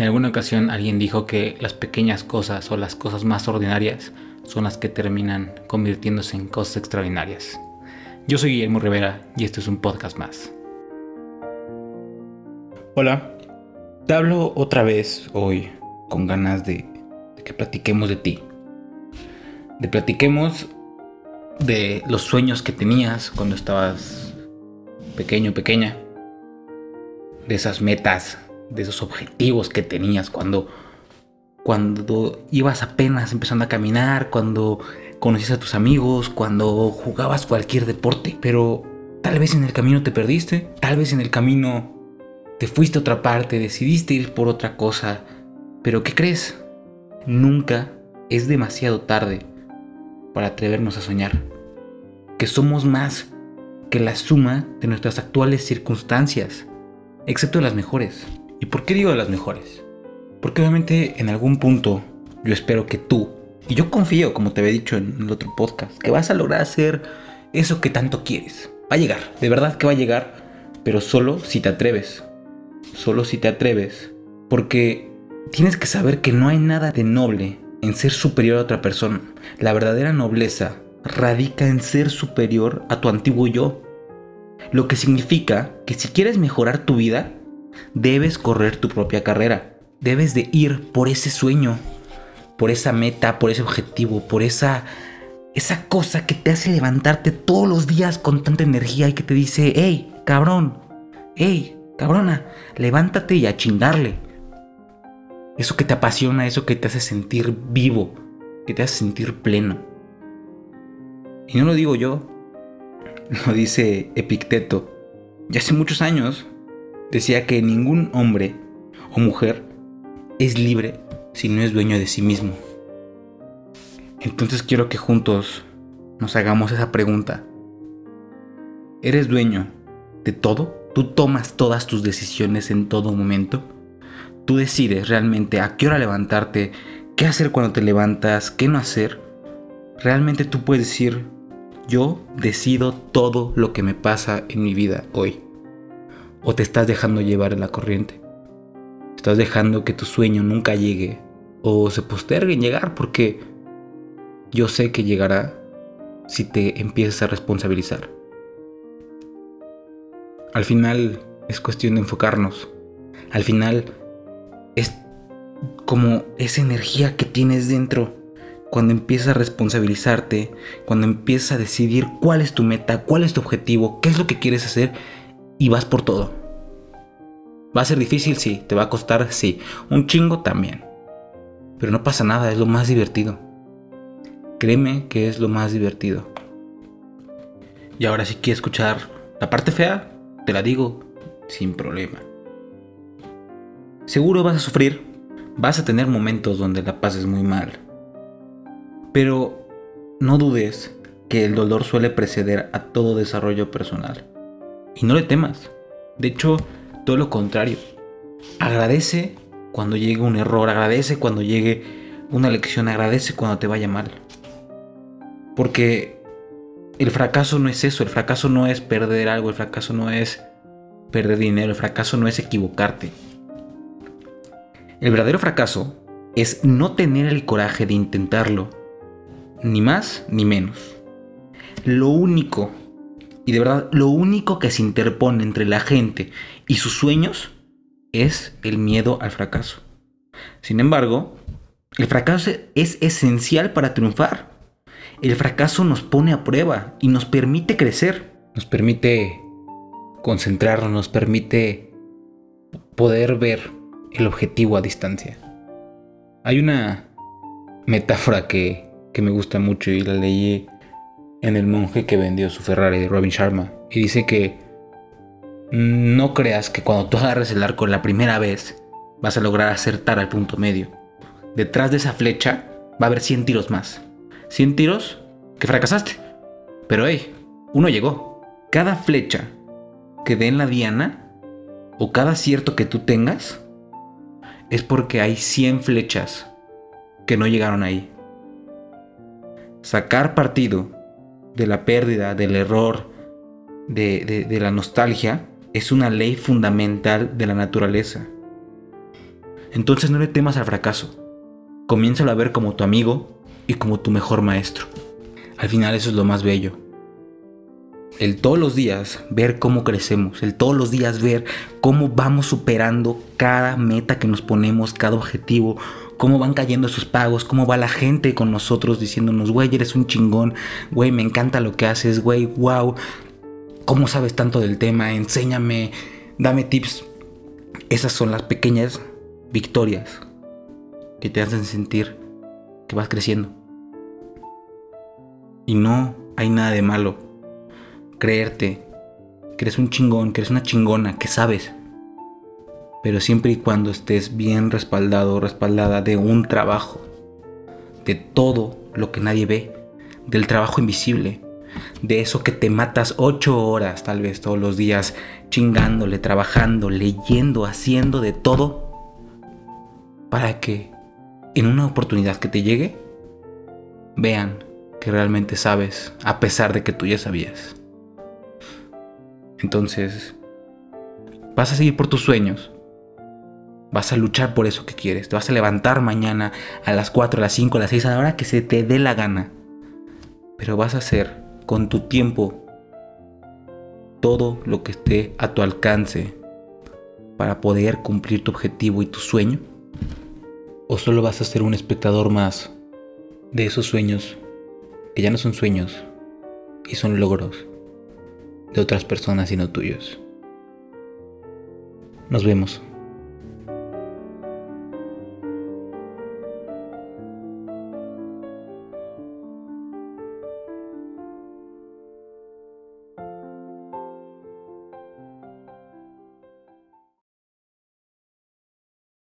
En alguna ocasión alguien dijo que las pequeñas cosas o las cosas más ordinarias son las que terminan convirtiéndose en cosas extraordinarias. Yo soy Guillermo Rivera y esto es un podcast más. Hola, te hablo otra vez hoy con ganas de, que platiquemos de ti. De platiquemos de los sueños que tenías cuando estabas pequeño, pequeña. De esas metas de esos objetivos que tenías cuando, cuando ibas apenas empezando a caminar, cuando conocías a tus amigos, cuando jugabas cualquier deporte. Pero tal vez en el camino te perdiste, tal vez en el camino te fuiste a otra parte, decidiste ir por otra cosa. Pero ¿qué crees? Nunca es demasiado tarde para atrevernos a soñar. Que somos más que la suma de nuestras actuales circunstancias, excepto las mejores. ¿Y por qué digo de las mejores? Porque obviamente en algún punto yo espero que tú, y yo confío, como te había dicho en el otro podcast, que vas a lograr hacer eso que tanto quieres. Va a llegar, de verdad que va a llegar, pero solo si te atreves. Solo si te atreves. Porque tienes que saber que no hay nada de noble en ser superior a otra persona. La verdadera nobleza radica en ser superior a tu antiguo yo. Lo que significa que si quieres mejorar tu vida, debes correr tu propia carrera. Debes de ir por ese sueño, por esa meta, por ese objetivo, por esa esa cosa que te hace levantarte todos los días con tanta energía y que te dice, hey, cabrón, hey, cabrona, levántate y a chingarle. Eso que te apasiona, eso que te hace sentir vivo, que te hace sentir pleno. Y no lo digo yo, lo dice Epicteto. Ya hace muchos años decía que ningún hombre o mujer es libre si no es dueño de sí mismo. Entonces quiero que juntos nos hagamos esa pregunta. ¿Eres dueño de todo? ¿Tú tomas todas tus decisiones en todo momento? ¿Tú decides realmente a qué hora levantarte? ¿Qué hacer cuando te levantas? ¿Qué no hacer? Realmente tú puedes decir, yo decido todo lo que me pasa en mi vida hoy o te estás dejando llevar en la corriente. Estás dejando que tu sueño nunca llegue o se postergue en llegar porque yo sé que llegará si te empiezas a responsabilizar. Al final es cuestión de enfocarnos. Al final es como esa energía que tienes dentro cuando empiezas a responsabilizarte, cuando empiezas a decidir cuál es tu meta, cuál es tu objetivo, qué es lo que quieres hacer y vas por todo. ¿Va a ser difícil? Sí. ¿Te va a costar? Sí. Un chingo también. Pero no pasa nada, es lo más divertido. Créeme que es lo más divertido. Y ahora si quieres escuchar la parte fea, te la digo sin problema. Seguro vas a sufrir, vas a tener momentos donde la pases muy mal. Pero no dudes que el dolor suele preceder a todo desarrollo personal. Y no le temas. De hecho, todo lo contrario. Agradece cuando llegue un error, agradece cuando llegue una lección, agradece cuando te vaya mal. Porque el fracaso no es eso, el fracaso no es perder algo, el fracaso no es perder dinero, el fracaso no es equivocarte. El verdadero fracaso es no tener el coraje de intentarlo, ni más ni menos. Lo único y de verdad, lo único que se interpone entre la gente y sus sueños es el miedo al fracaso. Sin embargo, el fracaso es esencial para triunfar. El fracaso nos pone a prueba y nos permite crecer. Nos permite concentrarnos, nos permite poder ver el objetivo a distancia. Hay una metáfora que, que me gusta mucho y la leí en El monje que vendió su Ferrari Robin Sharma. Y dice que no creas que cuando tú agarres el arco la primera vez vas a lograr acertar al punto medio. Detrás de esa flecha va a haber 100 tiros más. 100 tiros que fracasaste. Pero hey, uno llegó. Cada flecha que dé en la diana o cada acierto que tú tengas es porque hay 100 flechas que no llegaron ahí. Sacar partido de la pérdida, del error, de, la nostalgia, es una ley fundamental de la naturaleza. Entonces no le temas al fracaso. Comiénzalo a ver como tu amigo y como tu mejor maestro. Al final eso es lo más bello. El todos los días ver cómo crecemos, el todos los días ver cómo vamos superando cada meta que nos ponemos, cada objetivo, cómo van cayendo esos pagos, cómo va la gente con nosotros diciéndonos, güey, eres un chingón, güey, me encanta lo que haces, güey, wow, cómo sabes tanto del tema, enséñame, dame tips. Esas son las pequeñas victorias que te hacen sentir que vas creciendo. Y no hay nada de malo creerte que eres un chingón, que eres una chingona, que sabes pero siempre y cuando estés bien respaldado respaldada de un trabajo, de todo lo que nadie ve, del trabajo invisible, de eso que te matas ocho horas tal vez todos los días, chingándole, trabajando, leyendo, haciendo de todo, para que en una oportunidad que te llegue, vean que realmente sabes, a pesar de que tú ya sabías. Entonces, vas a seguir por tus sueños, Vas a luchar por eso que quieres. Te vas a levantar mañana a las 4, a las 5, a las 6, a la hora que se te dé la gana. Pero vas a hacer con tu tiempo todo lo que esté a tu alcance para poder cumplir tu objetivo y tu sueño. ¿O solo vas a ser un espectador más de esos sueños que ya no son sueños y son logros de otras personas y no tuyos? Nos vemos.